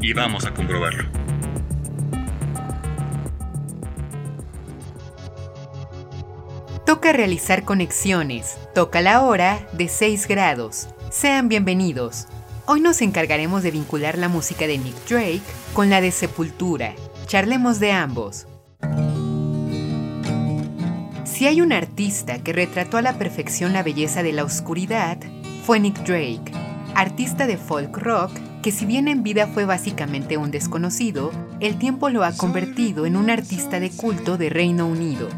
y vamos a comprobarlo. Toca realizar conexiones. Toca la hora de 6 grados. Sean bienvenidos. Hoy nos encargaremos de vincular la música de Nick Drake con la de Sepultura. Charlemos de ambos. Si hay un artista que retrató a la perfección la belleza de la oscuridad, fue Nick Drake, artista de folk rock que si bien en vida fue básicamente un desconocido, el tiempo lo ha convertido en un artista de culto de Reino Unido.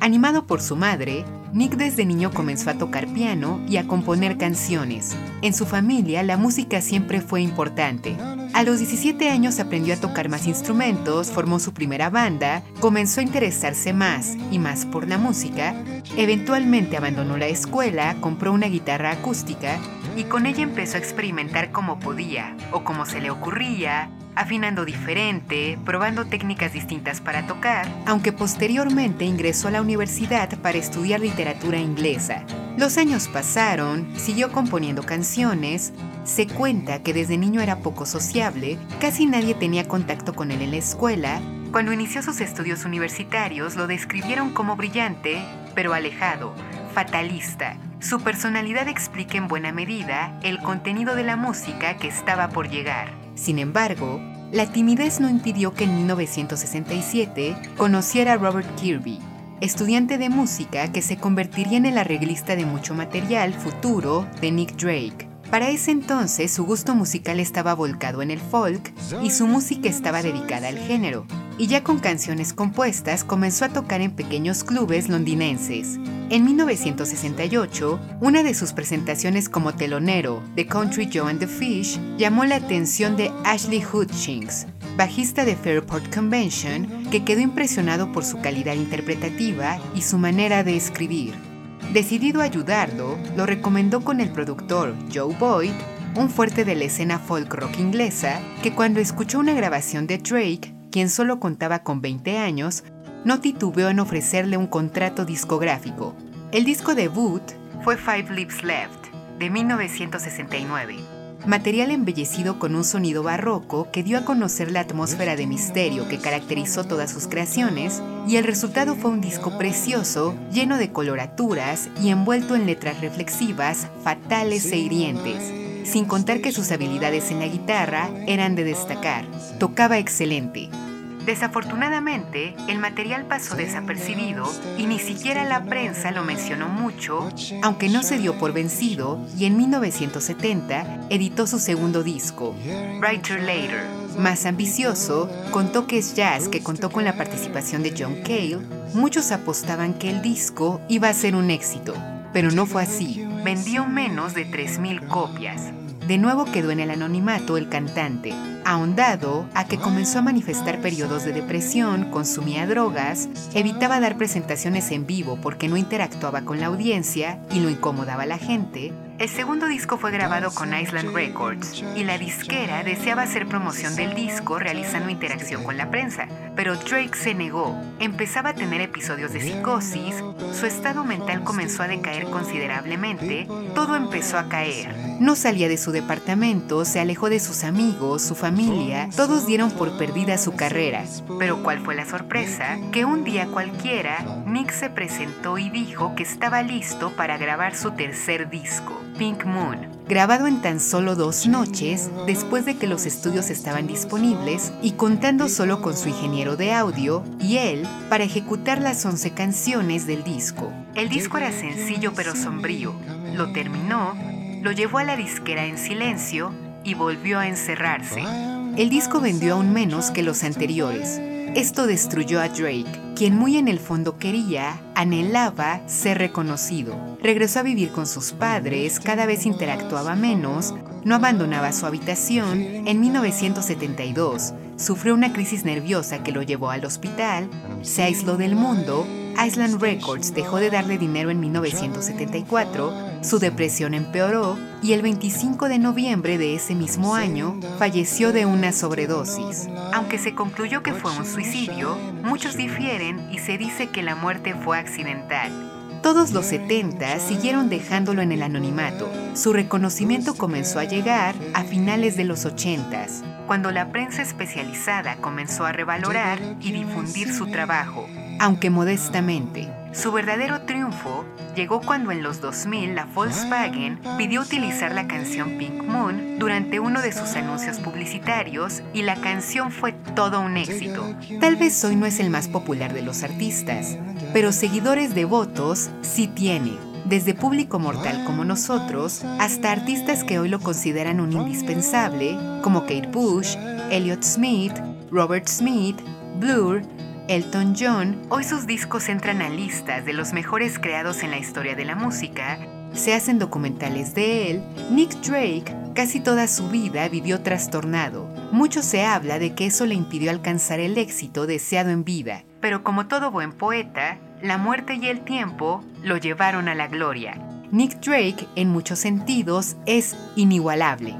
Animado por su madre, Nick desde niño comenzó a tocar piano y a componer canciones. En su familia la música siempre fue importante. A los 17 años aprendió a tocar más instrumentos, formó su primera banda, comenzó a interesarse más y más por la música, eventualmente abandonó la escuela, compró una guitarra acústica y con ella empezó a experimentar como podía o como se le ocurría, afinando diferente, probando técnicas distintas para tocar, aunque posteriormente ingresó a la universidad para estudiar literatura inglesa. Los años pasaron, siguió componiendo canciones, se cuenta que desde niño era poco sociable, casi nadie tenía contacto con él en la escuela, cuando inició sus estudios universitarios lo describieron como brillante, pero alejado, fatalista. Su personalidad explica en buena medida el contenido de la música que estaba por llegar. Sin embargo, la timidez no impidió que en 1967 conociera a Robert Kirby, estudiante de música que se convertiría en el arreglista de mucho material futuro de Nick Drake. Para ese entonces su gusto musical estaba volcado en el folk y su música estaba dedicada al género, y ya con canciones compuestas comenzó a tocar en pequeños clubes londinenses. En 1968, una de sus presentaciones como telonero de Country Joe and the Fish llamó la atención de Ashley Hutchings, bajista de Fairport Convention, que quedó impresionado por su calidad interpretativa y su manera de escribir. Decidido a ayudarlo, lo recomendó con el productor Joe Boyd, un fuerte de la escena folk rock inglesa, que cuando escuchó una grabación de Drake, quien solo contaba con 20 años, no titubeó en ofrecerle un contrato discográfico. El disco debut fue Five Lips Left, de 1969 material embellecido con un sonido barroco que dio a conocer la atmósfera de misterio que caracterizó todas sus creaciones, y el resultado fue un disco precioso, lleno de coloraturas y envuelto en letras reflexivas, fatales e hirientes, sin contar que sus habilidades en la guitarra eran de destacar. Tocaba excelente, Desafortunadamente, el material pasó desapercibido y ni siquiera la prensa lo mencionó mucho, aunque no se dio por vencido y en 1970 editó su segundo disco, Writer Later. Más ambicioso, con toques jazz que contó con la participación de John Cale, muchos apostaban que el disco iba a ser un éxito, pero no fue así. Vendió menos de 3.000 copias. De nuevo quedó en el anonimato el cantante, ahondado a que comenzó a manifestar periodos de depresión, consumía drogas, evitaba dar presentaciones en vivo porque no interactuaba con la audiencia y lo incomodaba a la gente, el segundo disco fue grabado con Island Records y la disquera deseaba hacer promoción del disco realizando interacción con la prensa, pero Drake se negó. Empezaba a tener episodios de psicosis, su estado mental comenzó a decaer considerablemente, todo empezó a caer. No salía de su departamento, se alejó de sus amigos, su familia, todos dieron por perdida su carrera. Pero ¿cuál fue la sorpresa? Que un día cualquiera, Nick se presentó y dijo que estaba listo para grabar su tercer disco. Pink Moon, grabado en tan solo dos noches después de que los estudios estaban disponibles y contando solo con su ingeniero de audio y él para ejecutar las 11 canciones del disco. El disco era sencillo pero sombrío. Lo terminó, lo llevó a la disquera en silencio y volvió a encerrarse. El disco vendió aún menos que los anteriores. Esto destruyó a Drake quien muy en el fondo quería, anhelaba ser reconocido. Regresó a vivir con sus padres, cada vez interactuaba menos no abandonaba su habitación, en 1972 sufrió una crisis nerviosa que lo llevó al hospital, se aisló del mundo, Island Records dejó de darle dinero en 1974, su depresión empeoró y el 25 de noviembre de ese mismo año falleció de una sobredosis. Aunque se concluyó que fue un suicidio, muchos difieren y se dice que la muerte fue accidental. Todos los 70 siguieron dejándolo en el anonimato. Su reconocimiento comenzó a llegar a finales de los 80, cuando la prensa especializada comenzó a revalorar y difundir su trabajo, aunque modestamente. Su verdadero triunfo llegó cuando en los 2000 la Volkswagen pidió utilizar la canción Pink Moon durante uno de sus anuncios publicitarios y la canción fue todo un éxito. Tal vez hoy no es el más popular de los artistas, pero seguidores devotos sí tiene, desde público mortal como nosotros hasta artistas que hoy lo consideran un indispensable, como Kate Bush, Elliott Smith, Robert Smith, Blur, Elton John, hoy sus discos entran a listas de los mejores creados en la historia de la música, se hacen documentales de él, Nick Drake casi toda su vida vivió trastornado. Mucho se habla de que eso le impidió alcanzar el éxito deseado en vida, pero como todo buen poeta, la muerte y el tiempo lo llevaron a la gloria. Nick Drake, en muchos sentidos, es inigualable.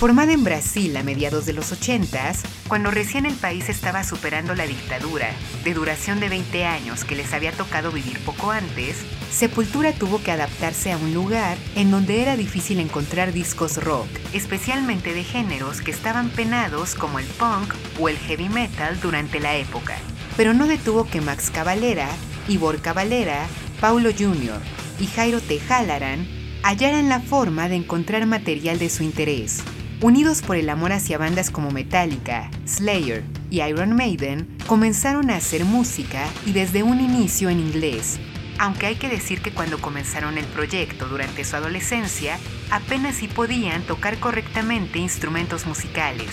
Formada en Brasil a mediados de los 80, cuando recién el país estaba superando la dictadura, de duración de 20 años que les había tocado vivir poco antes, Sepultura tuvo que adaptarse a un lugar en donde era difícil encontrar discos rock, especialmente de géneros que estaban penados como el punk o el heavy metal durante la época. Pero no detuvo que Max Cavalera, Ivor Cavalera, Paulo Jr. y Jairo Tejalaran hallaran la forma de encontrar material de su interés. Unidos por el amor hacia bandas como Metallica, Slayer y Iron Maiden, comenzaron a hacer música y desde un inicio en inglés. Aunque hay que decir que cuando comenzaron el proyecto durante su adolescencia, apenas si podían tocar correctamente instrumentos musicales.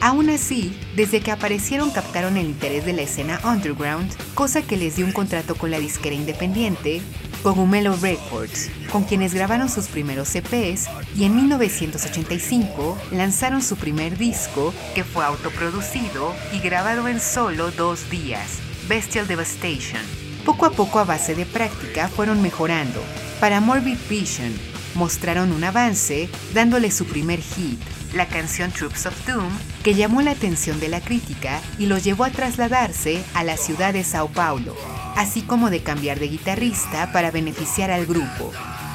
Aún así, desde que aparecieron captaron el interés de la escena underground, cosa que les dio un contrato con la disquera independiente Cogumelo Records, con quienes grabaron sus primeros EPs y en 1985 lanzaron su primer disco que fue autoproducido y grabado en solo dos días, Bestial Devastation. Poco a poco a base de práctica fueron mejorando. Para Morbid Vision mostraron un avance dándole su primer hit, la canción Troops of Doom, que llamó la atención de la crítica y los llevó a trasladarse a la ciudad de Sao Paulo, así como de cambiar de guitarrista para beneficiar al grupo.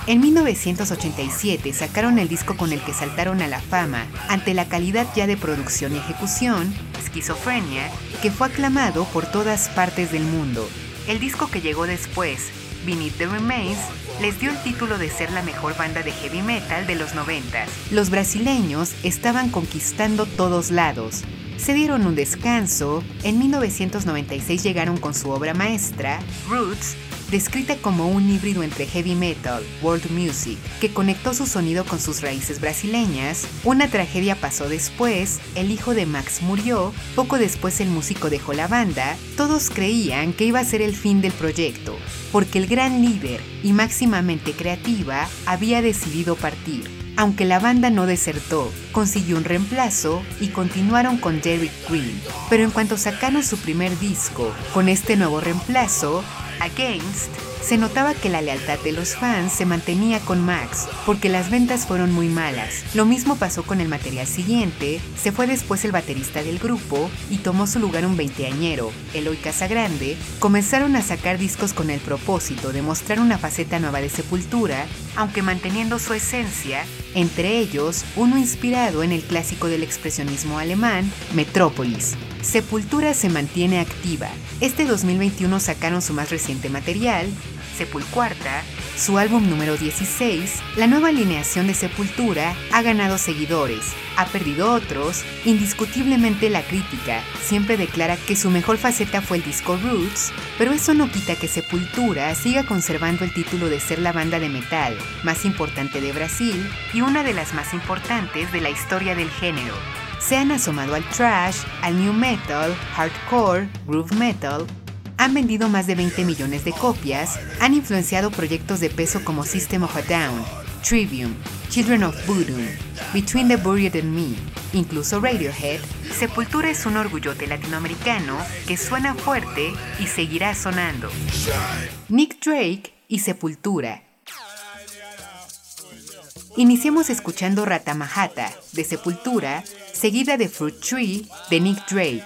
En 1987 sacaron el disco con el que saltaron a la fama ante la calidad ya de producción y ejecución, Esquizofrenia, que fue aclamado por todas partes del mundo. El disco que llegó después, Beneath the Remains, les dio el título de ser la mejor banda de heavy metal de los 90. Los brasileños estaban conquistando todos lados, se dieron un descanso, en 1996 llegaron con su obra maestra, Roots, descrita como un híbrido entre heavy metal, world music, que conectó su sonido con sus raíces brasileñas. Una tragedia pasó después, el hijo de Max murió, poco después el músico dejó la banda, todos creían que iba a ser el fin del proyecto, porque el gran líder y máximamente creativa había decidido partir. Aunque la banda no desertó, consiguió un reemplazo y continuaron con Derek Green. Pero en cuanto sacaron su primer disco, con este nuevo reemplazo, Against, se notaba que la lealtad de los fans se mantenía con Max, porque las ventas fueron muy malas. Lo mismo pasó con el material siguiente, se fue después el baterista del grupo y tomó su lugar un veinteañero, Eloy Casagrande, comenzaron a sacar discos con el propósito de mostrar una faceta nueva de Sepultura, aunque manteniendo su esencia, entre ellos uno inspirado en el clásico del expresionismo alemán, Metrópolis. Sepultura se mantiene activa. Este 2021 sacaron su más reciente material, Sepulcuarta, su álbum número 16, la nueva alineación de Sepultura ha ganado seguidores, ha perdido otros, indiscutiblemente la crítica siempre declara que su mejor faceta fue el disco Roots, pero eso no quita que Sepultura siga conservando el título de ser la banda de metal más importante de Brasil y una de las más importantes de la historia del género. Se han asomado al trash, al new metal, hardcore, groove metal, han vendido más de 20 millones de copias, han influenciado proyectos de peso como System of a Down, Trivium, Children of Voodoo, Between the Buried and Me, incluso Radiohead, Sepultura es un orgullote latinoamericano que suena fuerte y seguirá sonando. Nick Drake y Sepultura. Iniciamos escuchando Ratamahata de Sepultura, seguida de Fruit Tree de Nick Drake.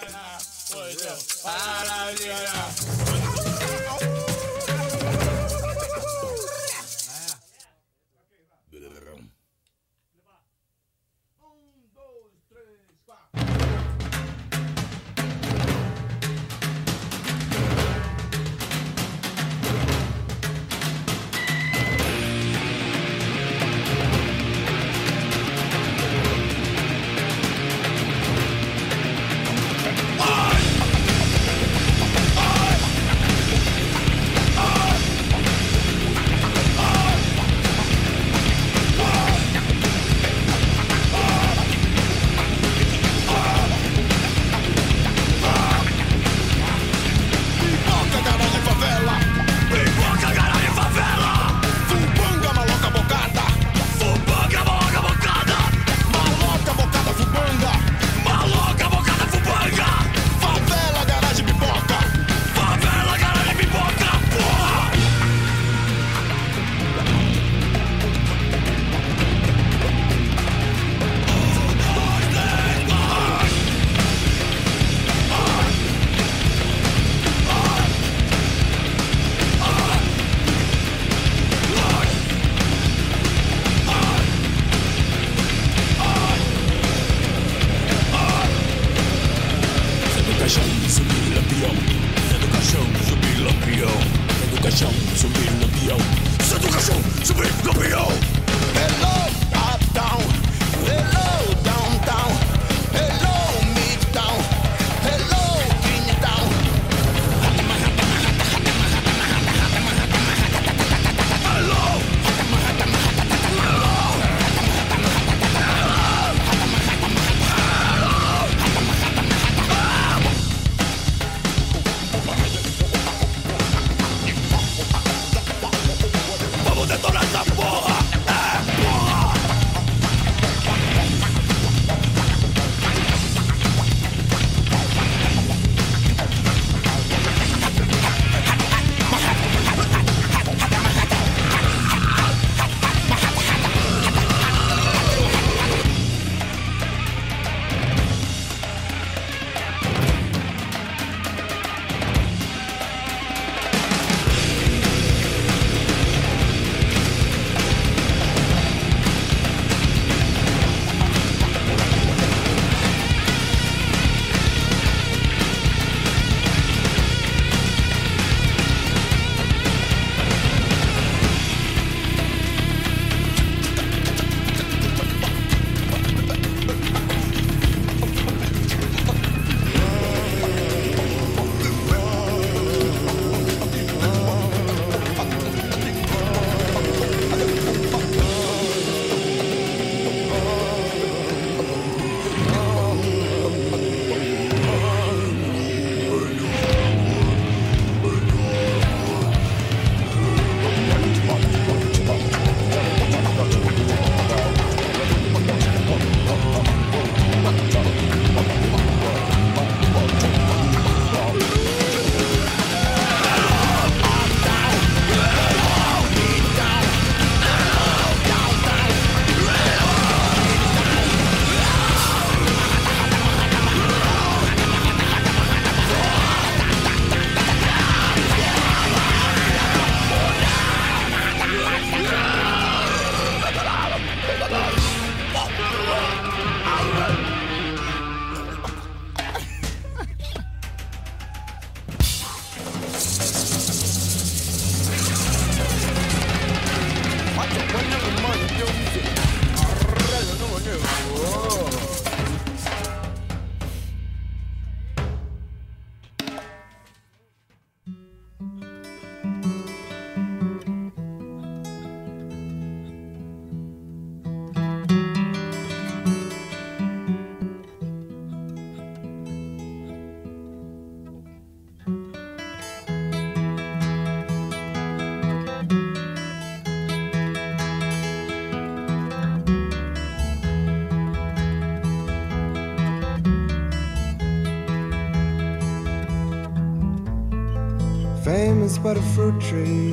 Fame is but a fruit tree,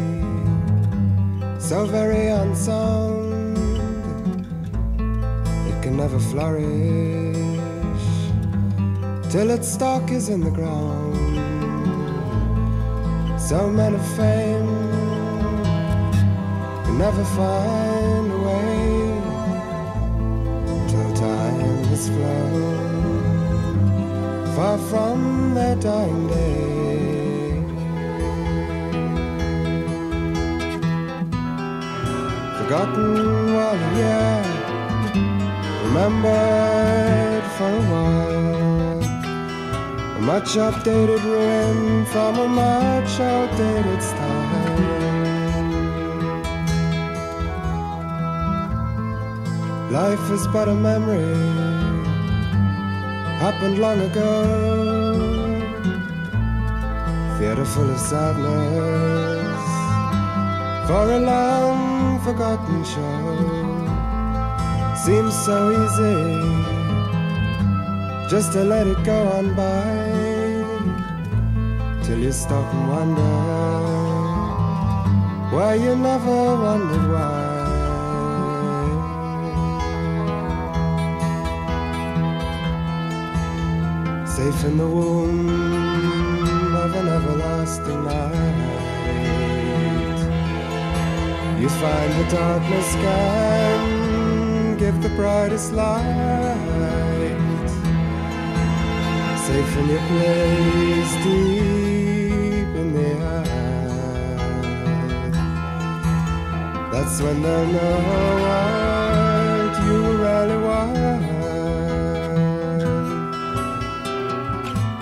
so very unsound, it can never flourish till its stalk is in the ground. So men of fame can never find a way till time has flown far from their dying day. Forgotten while year, remembered for a while. A much updated ruin from a much outdated style. Life is but a memory, happened long ago. Theater full of sadness for a long forgotten. Seems so easy just to let it go on by till you stop and wonder why you never wondered why. Safe in the womb of an everlasting night. You find the darkness can give the brightest light. Safe in your place deep in the earth. That's when they'll know what you really want.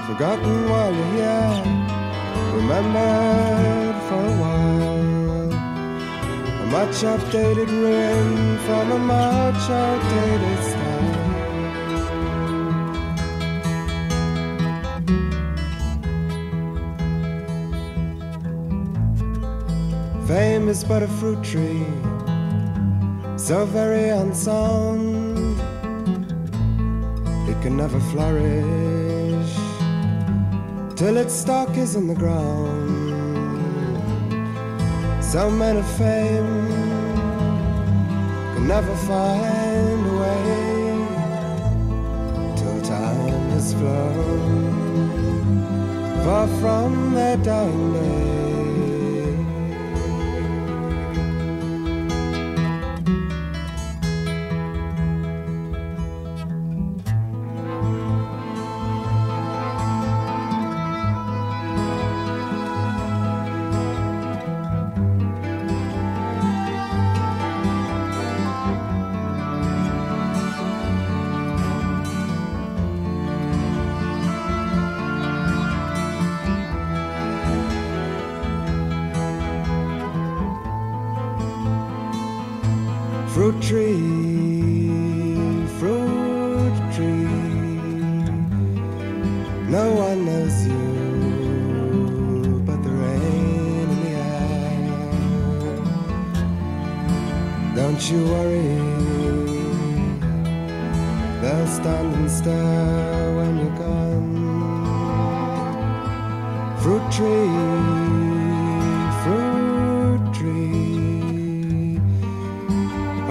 Forgotten while you're here, remembered for a while. A much updated ruin from a much outdated style. Fame is but a fruit tree, so very unsound. It can never flourish till its stalk is in the ground. So men of fame can never find a way till time has flown far from their dying day.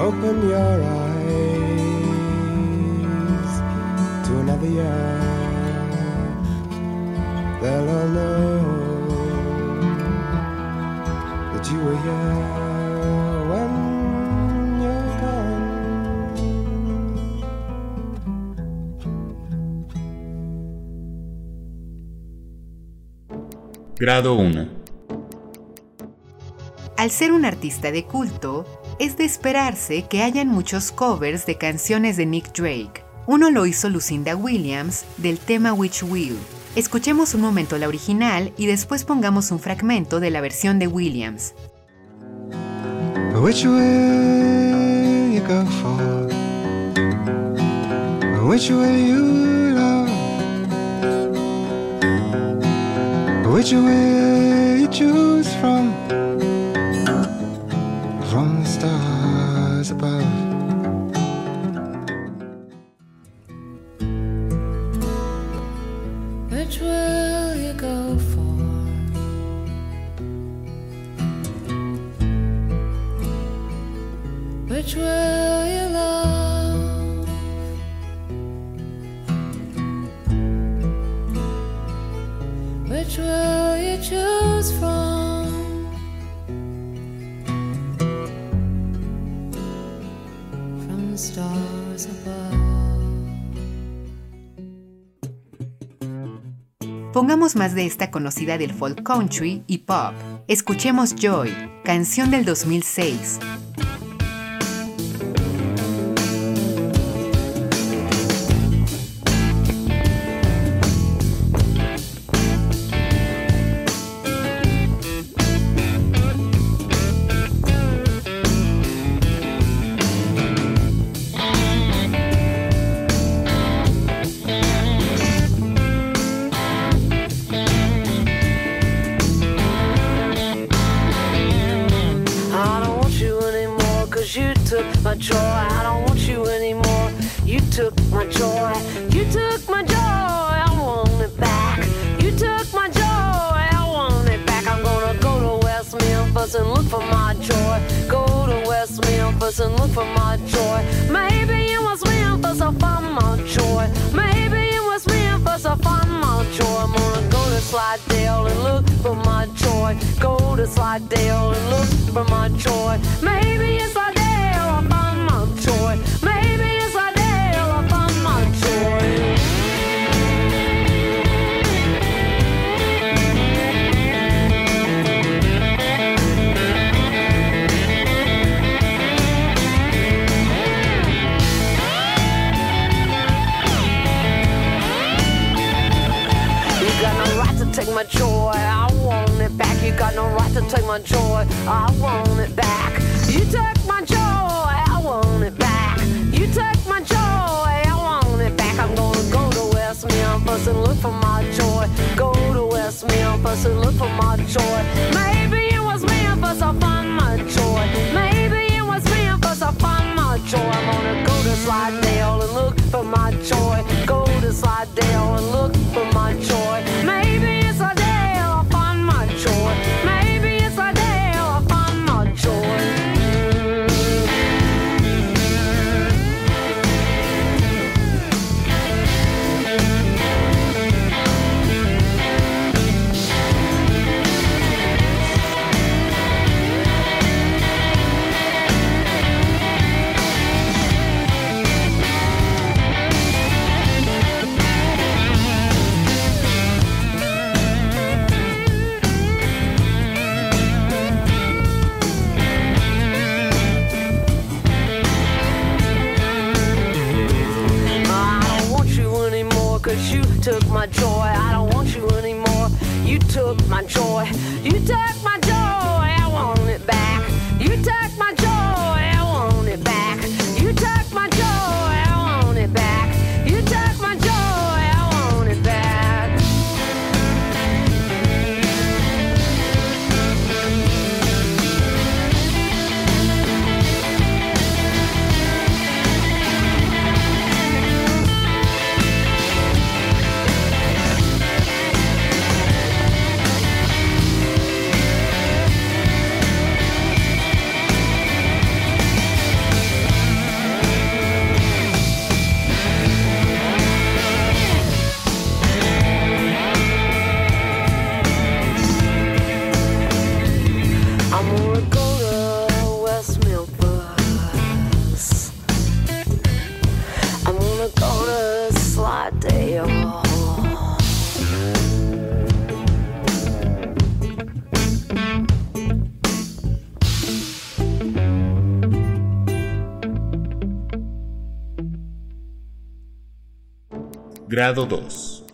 Open your eyes to another year. They'll all know that you were here when you're gone. Grado 1. Al ser un artista de culto, es de esperarse que hayan muchos covers de canciones de Nick Drake. Uno lo hizo Lucinda Williams del tema Which Will. Escuchemos un momento la original y después pongamos un fragmento de la versión de Williams. Which will you go for? Which will you love? Which will you choose from? will you go for? Which will Pongamos más de esta conocida del folk country y pop. Escuchemos Joy, canción del 2006, Grado 2.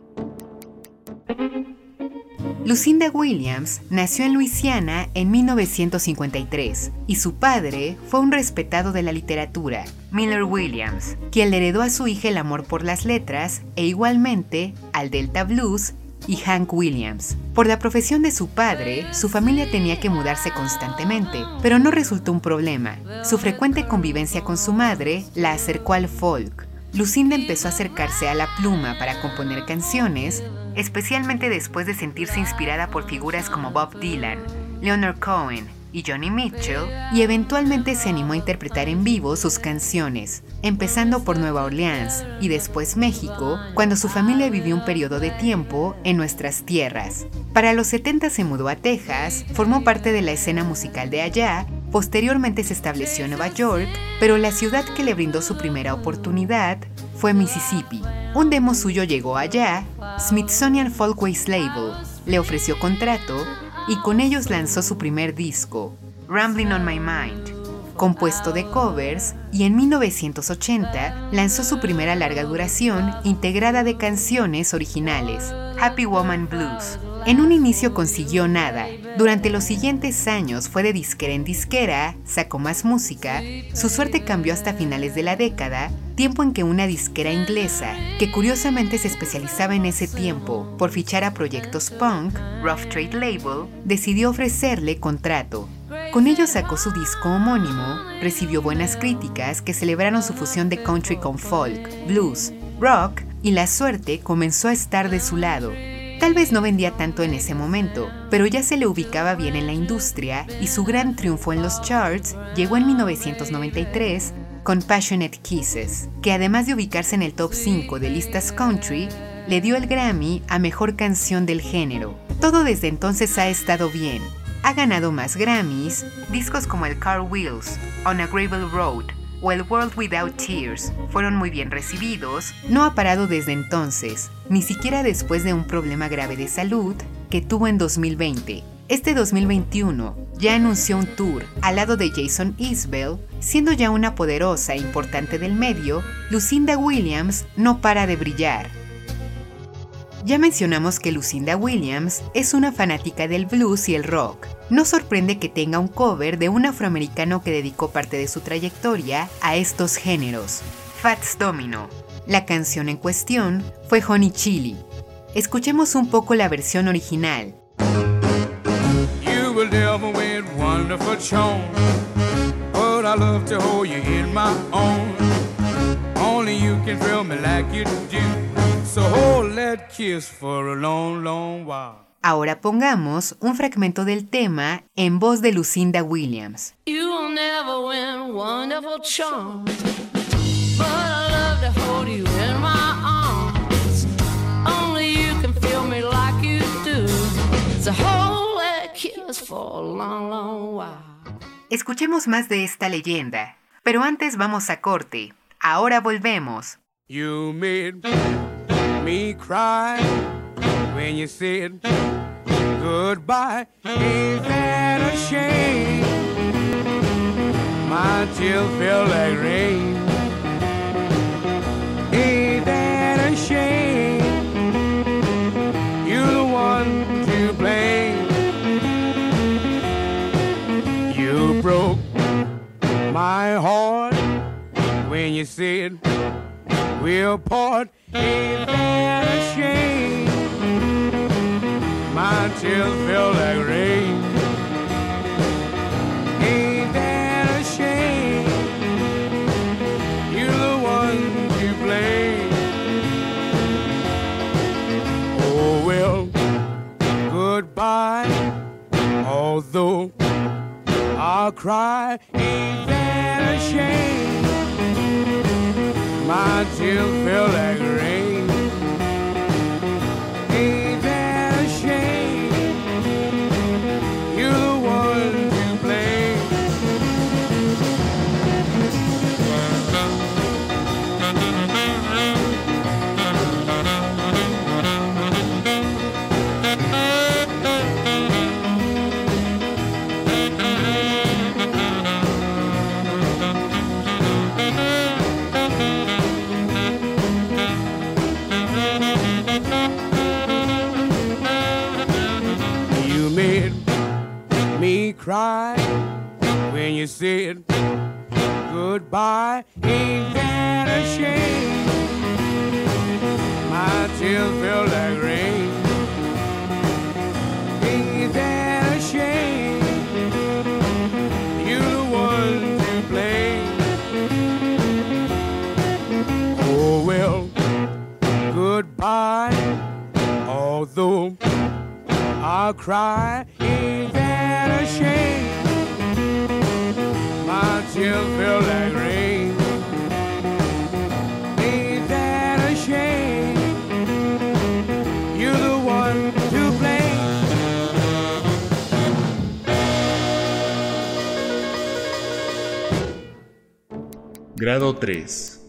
Lucinda Williams nació en Luisiana en 1953 y su padre fue un respetado de la literatura, Miller Williams, quien le heredó a su hija el amor por las letras e igualmente al Delta Blues y Hank Williams. Por la profesión de su padre, su familia tenía que mudarse constantemente, pero no resultó un problema. Su frecuente convivencia con su madre la acercó al folk, Lucinda empezó a acercarse a la pluma para componer canciones, especialmente después de sentirse inspirada por figuras como Bob Dylan, Leonard Cohen y Johnny Mitchell, y eventualmente se animó a interpretar en vivo sus canciones, empezando por Nueva Orleans y después México, cuando su familia vivió un periodo de tiempo en nuestras tierras. Para los 70 se mudó a Texas, formó parte de la escena musical de allá posteriormente se estableció en Nueva York, pero la ciudad que le brindó su primera oportunidad fue Mississippi. Un demo suyo llegó allá, Smithsonian Folkways Label le ofreció contrato y con ellos lanzó su primer disco, Rambling on My Mind, compuesto de covers, y en 1980 lanzó su primera larga duración integrada de canciones originales, Happy Woman Blues. En un inicio consiguió nada. Durante los siguientes años fue de disquera en disquera, sacó más música, su suerte cambió hasta finales de la década, tiempo en que una disquera inglesa, que curiosamente se especializaba en ese tiempo por fichar a proyectos punk, Rough Trade Label, decidió ofrecerle contrato. Con ello sacó su disco homónimo, recibió buenas críticas que celebraron su fusión de country con folk, blues, rock y la suerte comenzó a estar de su lado. Tal vez no vendía tanto en ese momento, pero ya se le ubicaba bien en la industria y su gran triunfo en los charts llegó en 1993 con Passionate Kisses, que además de ubicarse en el top 5 de listas country, le dio el Grammy a Mejor Canción del Género. Todo desde entonces ha estado bien. Ha ganado más Grammys, discos como el Car Wheels, On a Gravel Road, o El World Without Tears fueron muy bien recibidos, no ha parado desde entonces, ni siquiera después de un problema grave de salud que tuvo en 2020. Este 2021 ya anunció un tour al lado de Jason Isbell, siendo ya una poderosa e importante del medio, Lucinda Williams no para de brillar. Ya mencionamos que Lucinda Williams es una fanática del blues y el rock. No sorprende que tenga un cover de un afroamericano que dedicó parte de su trayectoria a estos géneros, Fats Domino. La canción en cuestión fue Honey Chili. Escuchemos un poco la versión original. While. Ahora pongamos un fragmento del tema en voz de Lucinda Williams. You will never win wonderful charm, but I love to hold you in my arms. Only you can feel me like you do. So hold that kiss for a long, long while. Escuchemos más de esta leyenda, pero antes vamos a corte. Ahora volvemos. You made me cry when you said goodbye. Ain't that a shame? My tears feel like rain. Ain't that a shame? You're the one to blame. You broke my heart when you said we'll part. Ain't Tears feel like rain. Ain't that a shame? You're the one to blame. Oh well, goodbye. Although I'll cry, ain't that a shame? My tears feel like rain. Goodbye. Ain't that a shame? My tears feel like rain. Ain't that a shame? You're the one to blame. Oh well, goodbye. Although I'll cry, the one to. Grado 3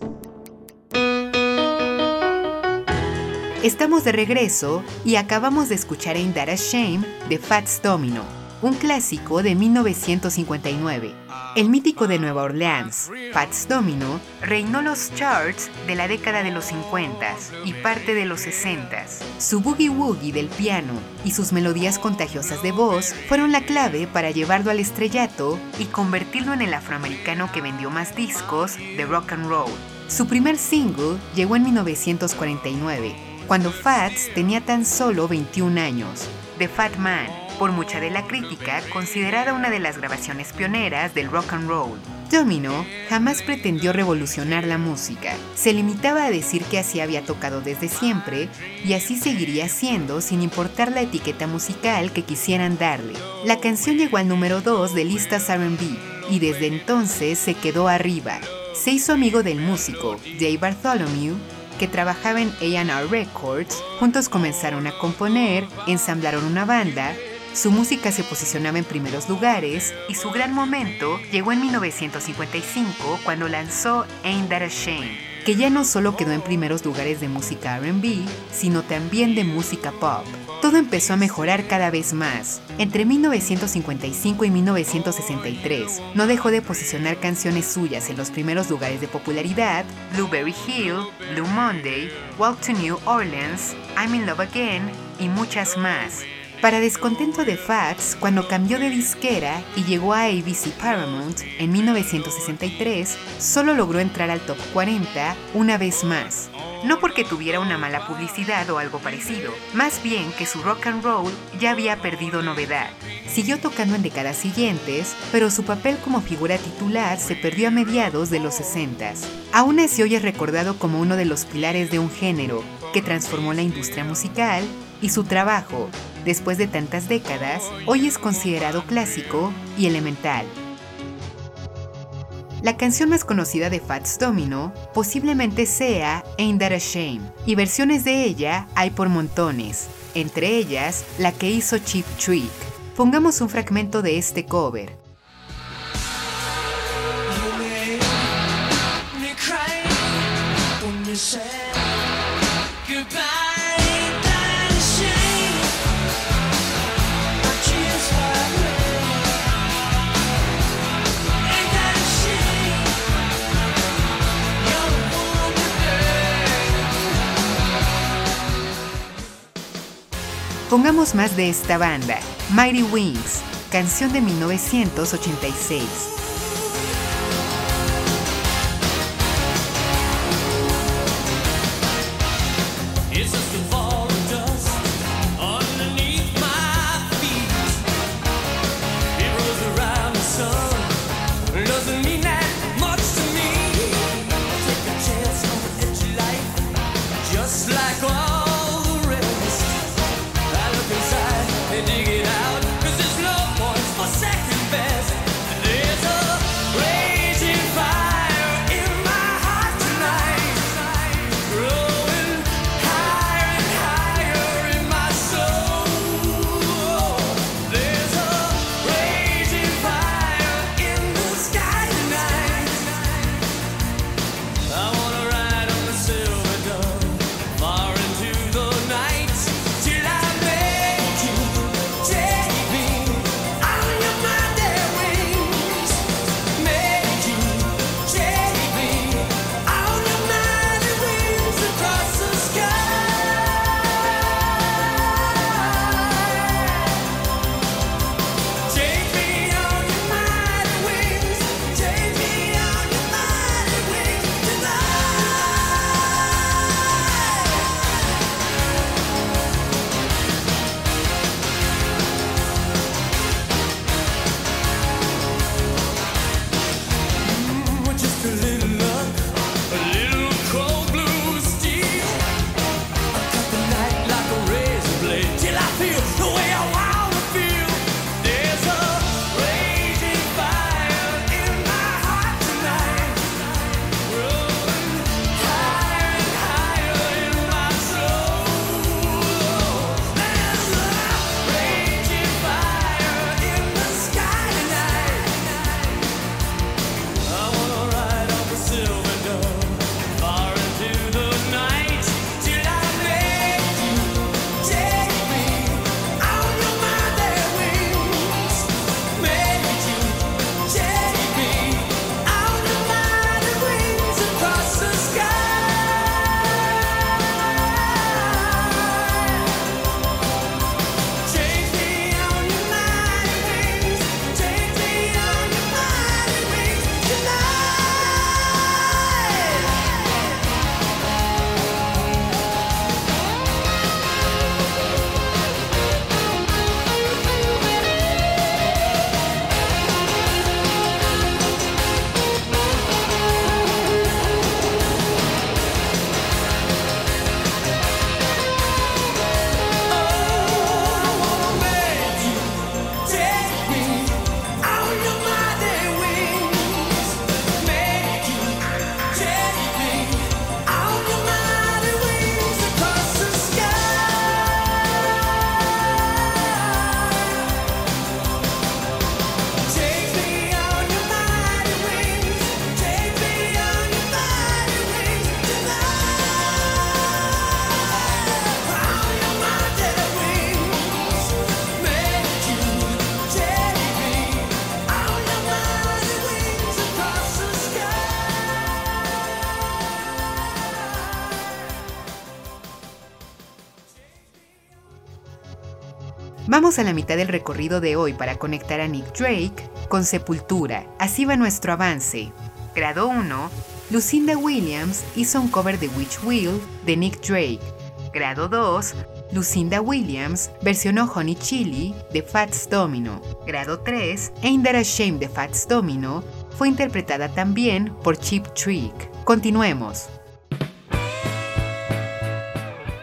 Estamos de regreso y acabamos de escuchar Ain't That a Shame de Fats Domino, un clásico de 1959 el mítico de Nueva Orleans, Fats Domino, reinó los charts de la década de los 50 y parte de los 60. Su boogie woogie del piano y sus melodías contagiosas de voz fueron la clave para llevarlo al estrellato y convertirlo en el afroamericano que vendió más discos de rock and roll. Su primer single llegó en 1949, cuando Fats tenía tan solo 21 años, The Fat Man, por mucha de la crítica considerada una de las grabaciones pioneras del rock and roll. Domino jamás pretendió revolucionar la música, se limitaba a decir que así había tocado desde siempre y así seguiría siendo sin importar la etiqueta musical que quisieran darle. La canción llegó al número 2 de listas RB y desde entonces se quedó arriba. Se hizo amigo del músico Jay Bartholomew que trabajaba en A&R Records, juntos comenzaron a componer, ensamblaron una banda, su música se posicionaba en primeros lugares y su gran momento llegó en 1955 cuando lanzó Ain't That a Shame, que ya no solo quedó en primeros lugares de música RB, sino también de música pop. Todo empezó a mejorar cada vez más. Entre 1955 y 1963, no dejó de posicionar canciones suyas en los primeros lugares de popularidad, Blueberry Hill, Blue Monday, Walk to New Orleans, I'm in Love Again y muchas más. Para descontento de Fats, cuando cambió de disquera y llegó a ABC Paramount en 1963, solo logró entrar al top 40 una vez más. No porque tuviera una mala publicidad o algo parecido, más bien que su rock and roll ya había perdido novedad. Siguió tocando en décadas siguientes, pero su papel como figura titular se perdió a mediados de los 60. Aún así hoy es recordado como uno de los pilares de un género que transformó la industria musical y su trabajo, después de tantas décadas, hoy es considerado clásico y elemental. La canción más conocida de Fats Domino posiblemente sea Ain't That a Shame, y versiones de ella hay por montones, entre ellas la que hizo Cheap Trick. Pongamos un fragmento de este cover. Pongamos más de esta banda, Mighty Wings, canción de 1986. A la mitad del recorrido de hoy para conectar a Nick Drake con Sepultura. Así va nuestro avance. Grado 1. Lucinda Williams hizo un cover de Witch Wheel de Nick Drake. Grado 2. Lucinda Williams versionó Honey Chili de Fats Domino. Grado 3. Ain't That a Shame de Fats Domino fue interpretada también por Cheap Trick. Continuemos.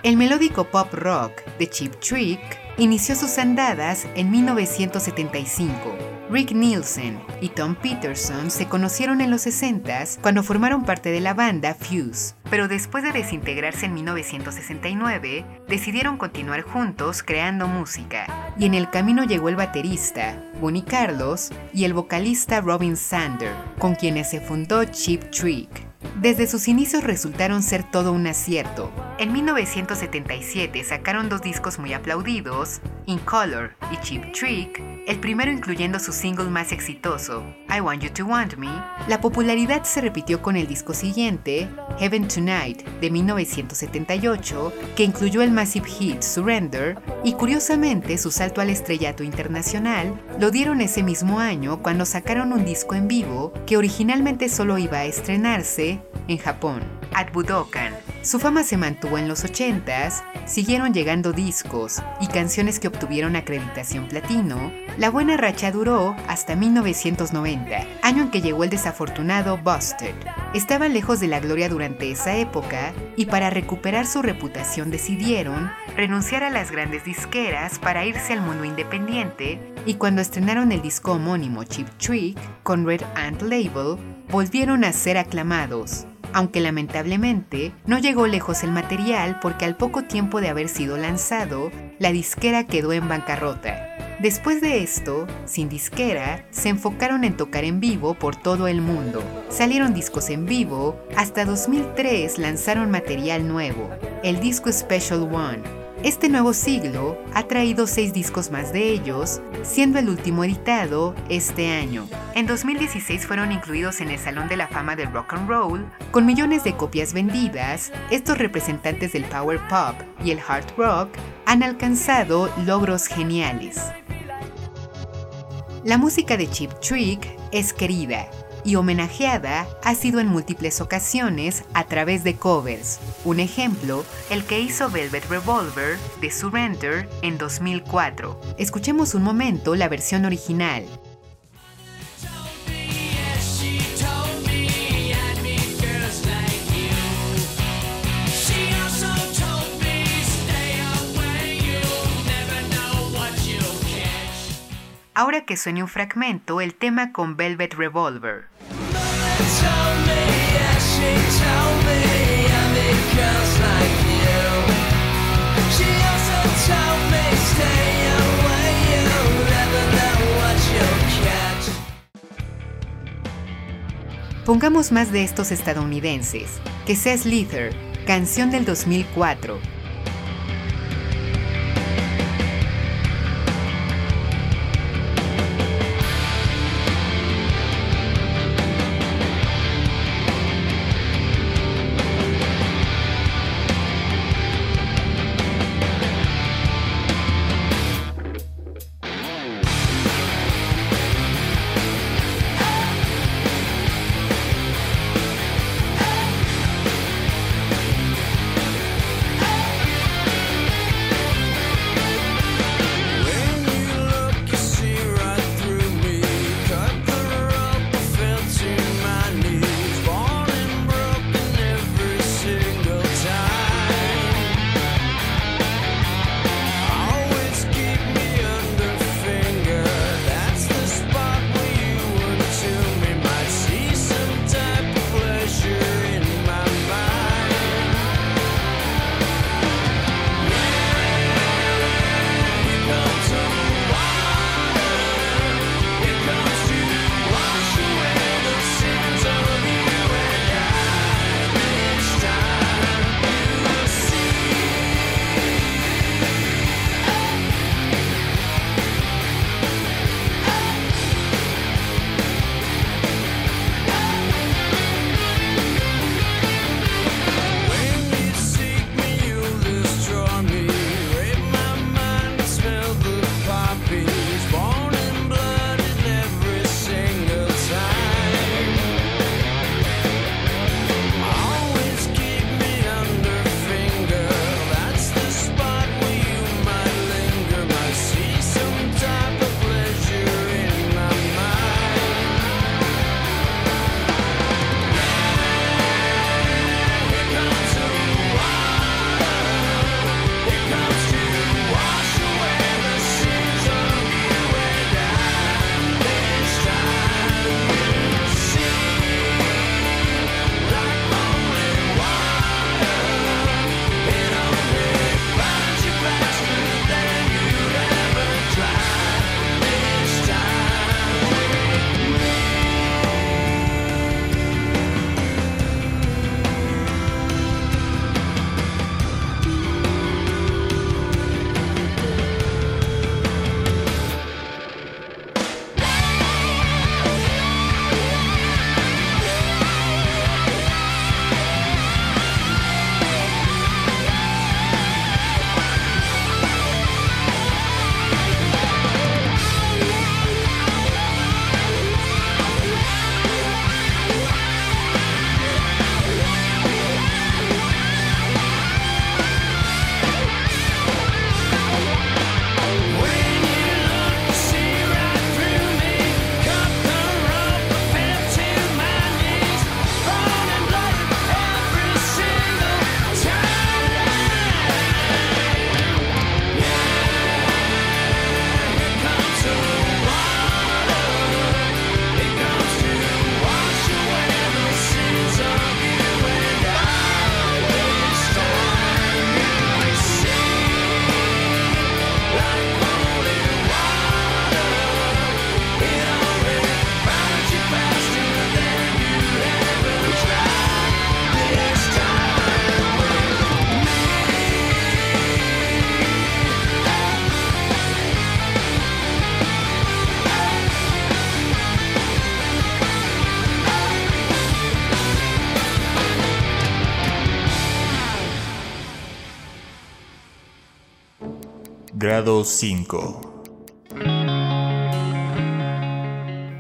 El melódico pop rock de Cheap Trick inició sus andadas en 1975. Rick Nielsen y Tom Peterson se conocieron en los 60s cuando formaron parte de la banda Fuse, pero después de desintegrarse en 1969, decidieron continuar juntos creando música, y en el camino llegó el baterista, Bonnie Carlos, y el vocalista Robin Sander, con quienes se fundó Cheap Trick. Desde sus inicios resultaron ser todo un acierto. En 1977 sacaron dos discos muy aplaudidos, In Color y Cheap Trick, el primero incluyendo su single más exitoso, I Want You to Want Me. La popularidad se repitió con el disco siguiente, Heaven Tonight, de 1978, que incluyó el massive hit Surrender, y curiosamente su salto al estrellato internacional lo dieron ese mismo año cuando sacaron un disco en vivo que originalmente solo iba a estrenarse en Japón, at Budokan. Su fama se mantuvo en los 80s, siguieron llegando discos y canciones que obtuvieron acreditación platino. La buena racha duró hasta 1990, año en que llegó el desafortunado Busted. Estaban lejos de la gloria durante esa época y para recuperar su reputación decidieron renunciar a las grandes disqueras para irse al mundo independiente y cuando estrenaron el disco homónimo Cheap Trick con Red Ant Label, volvieron a ser aclamados aunque lamentablemente no llegó lejos el material porque al poco tiempo de haber sido lanzado, la disquera quedó en bancarrota. Después de esto, sin disquera, se enfocaron en tocar en vivo por todo el mundo. Salieron discos en vivo, hasta 2003 lanzaron material nuevo, el disco Special One, este nuevo siglo ha traído seis discos más de ellos, siendo el último editado este año. En 2016 fueron incluidos en el Salón de la Fama del Rock and Roll, con millones de copias vendidas, estos representantes del power pop y el hard rock han alcanzado logros geniales. La música de Cheap Trick es querida, y homenajeada ha sido en múltiples ocasiones a través de covers. Un ejemplo, el que hizo Velvet Revolver de Surrender en 2004. Escuchemos un momento la versión original. Ahora que suene un fragmento, el tema con Velvet Revolver. Pongamos más de estos estadounidenses, que sea Slither, canción del 2004. Grado 5.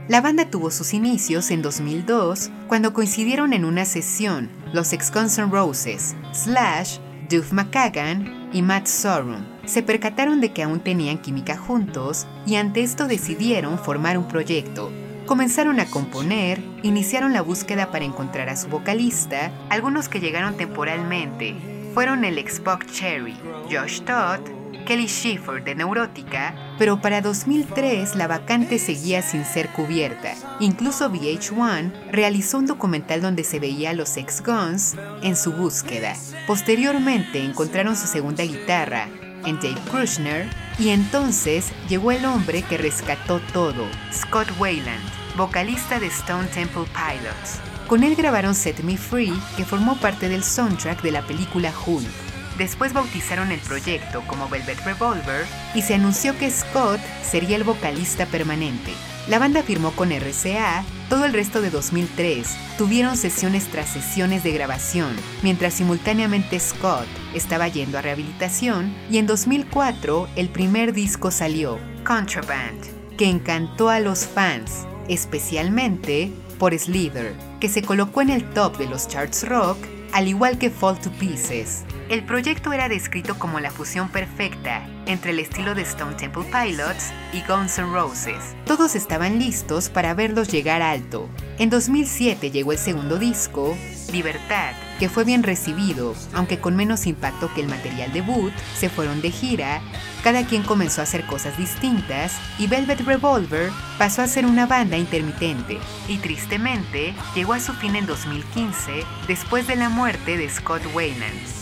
La banda tuvo sus inicios en 2002 cuando coincidieron en una sesión los ex Guns N' Roses, Slash, Duff McKagan y Matt Sorum. Se percataron de que aún tenían química juntos y ante esto decidieron formar un proyecto. Comenzaron a componer, iniciaron la búsqueda para encontrar a su vocalista, algunos que llegaron temporalmente fueron el ex Buck Cherry, Josh Todd, Kelly Schiffer de Neurótica, pero para 2003 la vacante seguía sin ser cubierta. Incluso VH1 realizó un documental donde se veía a los ex Guns en su búsqueda. Posteriormente encontraron su segunda guitarra en Dave Krushner y entonces llegó el hombre que rescató todo, Scott Wayland, vocalista de Stone Temple Pilots. Con él grabaron Set Me Free, que formó parte del soundtrack de la película Hulk. Después bautizaron el proyecto como Velvet Revolver y se anunció que Scott sería el vocalista permanente. La banda firmó con RCA todo el resto de 2003. Tuvieron sesiones tras sesiones de grabación, mientras simultáneamente Scott estaba yendo a rehabilitación y en 2004 el primer disco salió, Contraband, que encantó a los fans, especialmente por Slither, que se colocó en el top de los charts rock, al igual que Fall to Pieces. El proyecto era descrito como la fusión perfecta entre el estilo de Stone Temple Pilots y Guns N' Roses. Todos estaban listos para verlos llegar alto. En 2007 llegó el segundo disco, Libertad, que fue bien recibido, aunque con menos impacto que el material debut, se fueron de gira, cada quien comenzó a hacer cosas distintas y Velvet Revolver pasó a ser una banda intermitente y tristemente llegó a su fin en 2015 después de la muerte de Scott Wayland.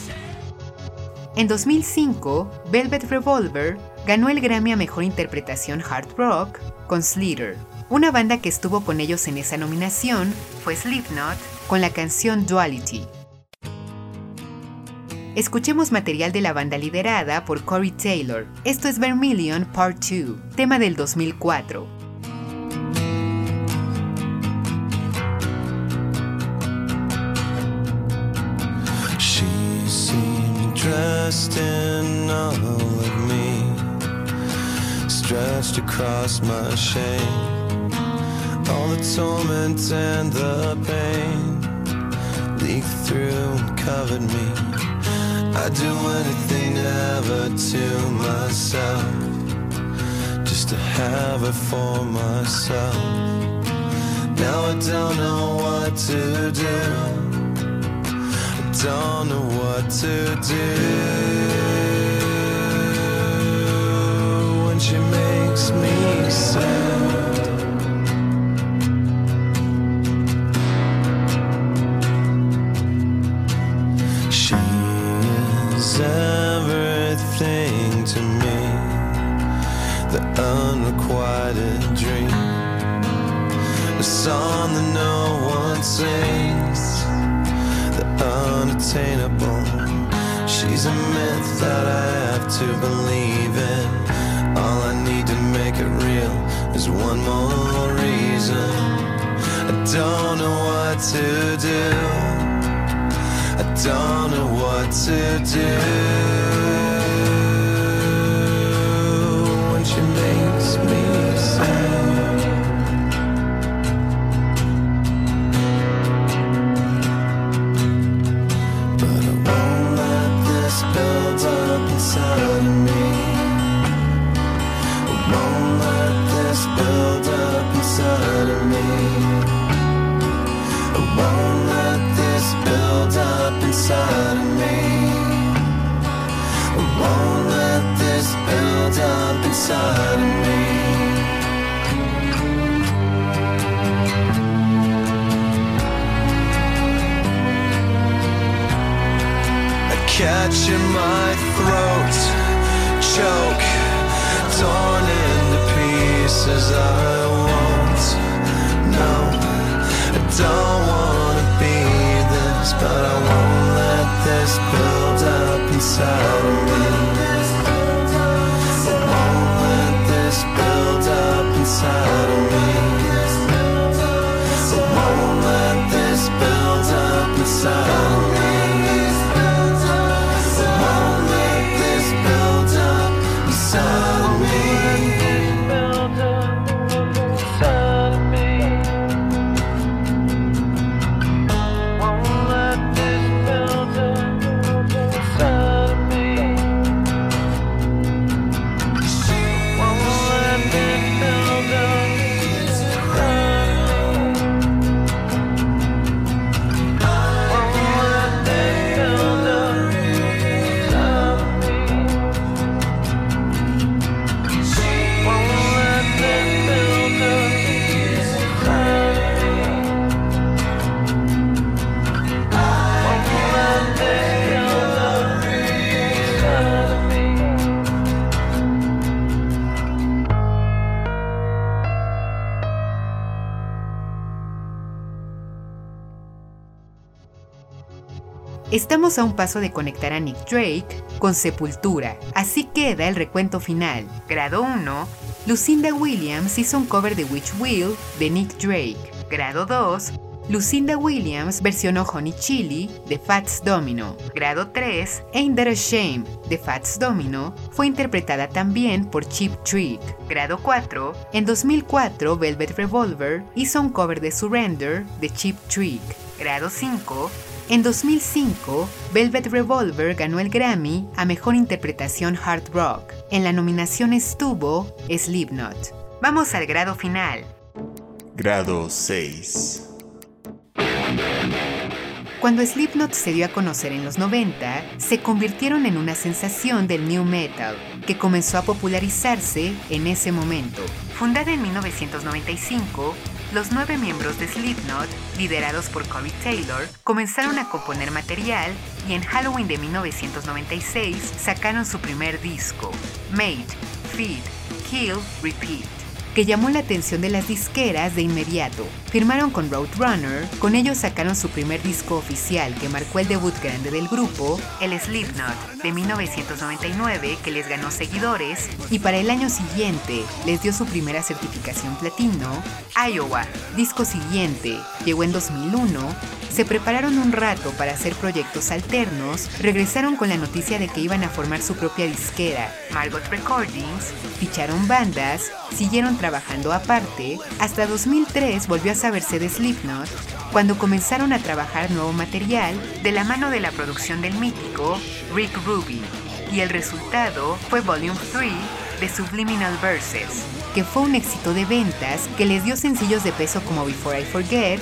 En 2005, Velvet Revolver ganó el Grammy a Mejor Interpretación Hard Rock con Slither. Una banda que estuvo con ellos en esa nominación fue Slipknot con la canción Duality. Escuchemos material de la banda liderada por Corey Taylor. Esto es Vermilion Part 2, tema del 2004. Dressed in all of me, stretched across my shame. All the torment and the pain leaked through and covered me. I'd do anything ever to myself, just to have her for myself. Now I don't know what to do don't know what to do. When she makes me sad. She is everything to me, the unrequited dream, a song that no one sings. the unattainable. She's a myth that I have to believe in. All I need to make it real is one more reason. I don't know what to do. I don't know what to do but I won't want to be this but I want let this build up inside A un paso de conectar a Nick Drake con Sepultura, así queda el recuento final. Grado 1, Lucinda Williams hizo un cover de Witch Will de Nick Drake. Grado 2, Lucinda Williams versionó Honey Chili de Fats Domino. Grado 3, Ain't That a Shame de Fats Domino fue interpretada también por Cheap Trick. Grado 4, en 2004 Velvet Revolver hizo un cover de Surrender de Cheap Trick. Grado 5, en 2005, Velvet Revolver ganó el Grammy a Mejor Interpretación Hard Rock. En la nominación estuvo Slipknot. Vamos al grado final. Grado 6. Cuando Slipknot se dio a conocer en los 90, se convirtieron en una sensación del new metal, que comenzó a popularizarse en ese momento. Fundada en 1995, los nueve miembros de Slipknot, liderados por Corey Taylor, comenzaron a componer material y en Halloween de 1996 sacaron su primer disco, Made, Feed, Kill, Repeat que llamó la atención de las disqueras de inmediato. Firmaron con Roadrunner, con ellos sacaron su primer disco oficial que marcó el debut grande del grupo, el Slipknot, de 1999, que les ganó seguidores, y para el año siguiente les dio su primera certificación platino, Iowa, disco siguiente, llegó en 2001, se prepararon un rato para hacer proyectos alternos, regresaron con la noticia de que iban a formar su propia disquera, Margot Recordings, ficharon bandas, siguieron trabajando aparte, hasta 2003 volvió a saberse de Slipknot, cuando comenzaron a trabajar nuevo material de la mano de la producción del mítico Rick Rubin, y el resultado fue Volume 3 de Subliminal Verses, que fue un éxito de ventas que les dio sencillos de peso como Before I Forget,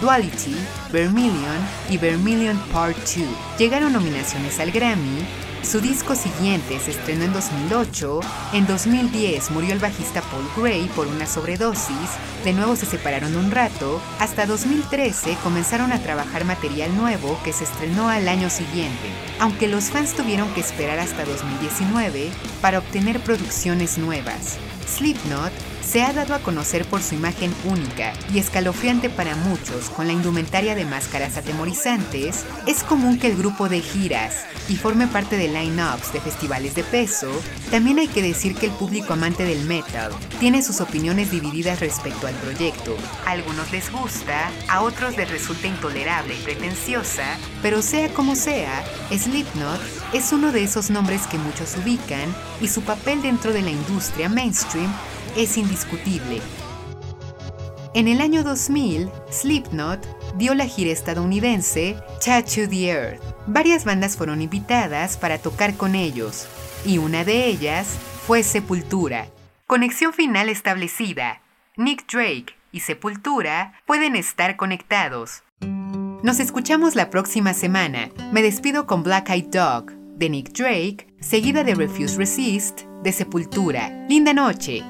Duality, Vermilion y Vermilion Part 2. Llegaron nominaciones al Grammy. Su disco siguiente se estrenó en 2008. En 2010 murió el bajista Paul Gray por una sobredosis. De nuevo se separaron un rato. Hasta 2013 comenzaron a trabajar material nuevo que se estrenó al año siguiente. Aunque los fans tuvieron que esperar hasta 2019 para obtener producciones nuevas. Slipknot se ha dado a conocer por su imagen única y escalofriante para muchos con la indumentaria de máscaras atemorizantes, es común que el grupo de giras y forme parte de line-ups de festivales de peso, también hay que decir que el público amante del metal tiene sus opiniones divididas respecto al proyecto. A algunos les gusta, a otros les resulta intolerable y pretenciosa, pero sea como sea, Slipknot es uno de esos nombres que muchos ubican y su papel dentro de la industria mainstream es indiscutible. En el año 2000, Slipknot dio la gira estadounidense Tattoo the Earth. Varias bandas fueron invitadas para tocar con ellos, y una de ellas fue Sepultura. Conexión final establecida. Nick Drake y Sepultura pueden estar conectados. Nos escuchamos la próxima semana. Me despido con Black Eyed Dog de Nick Drake, seguida de Refuse Resist de Sepultura. Linda noche.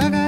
A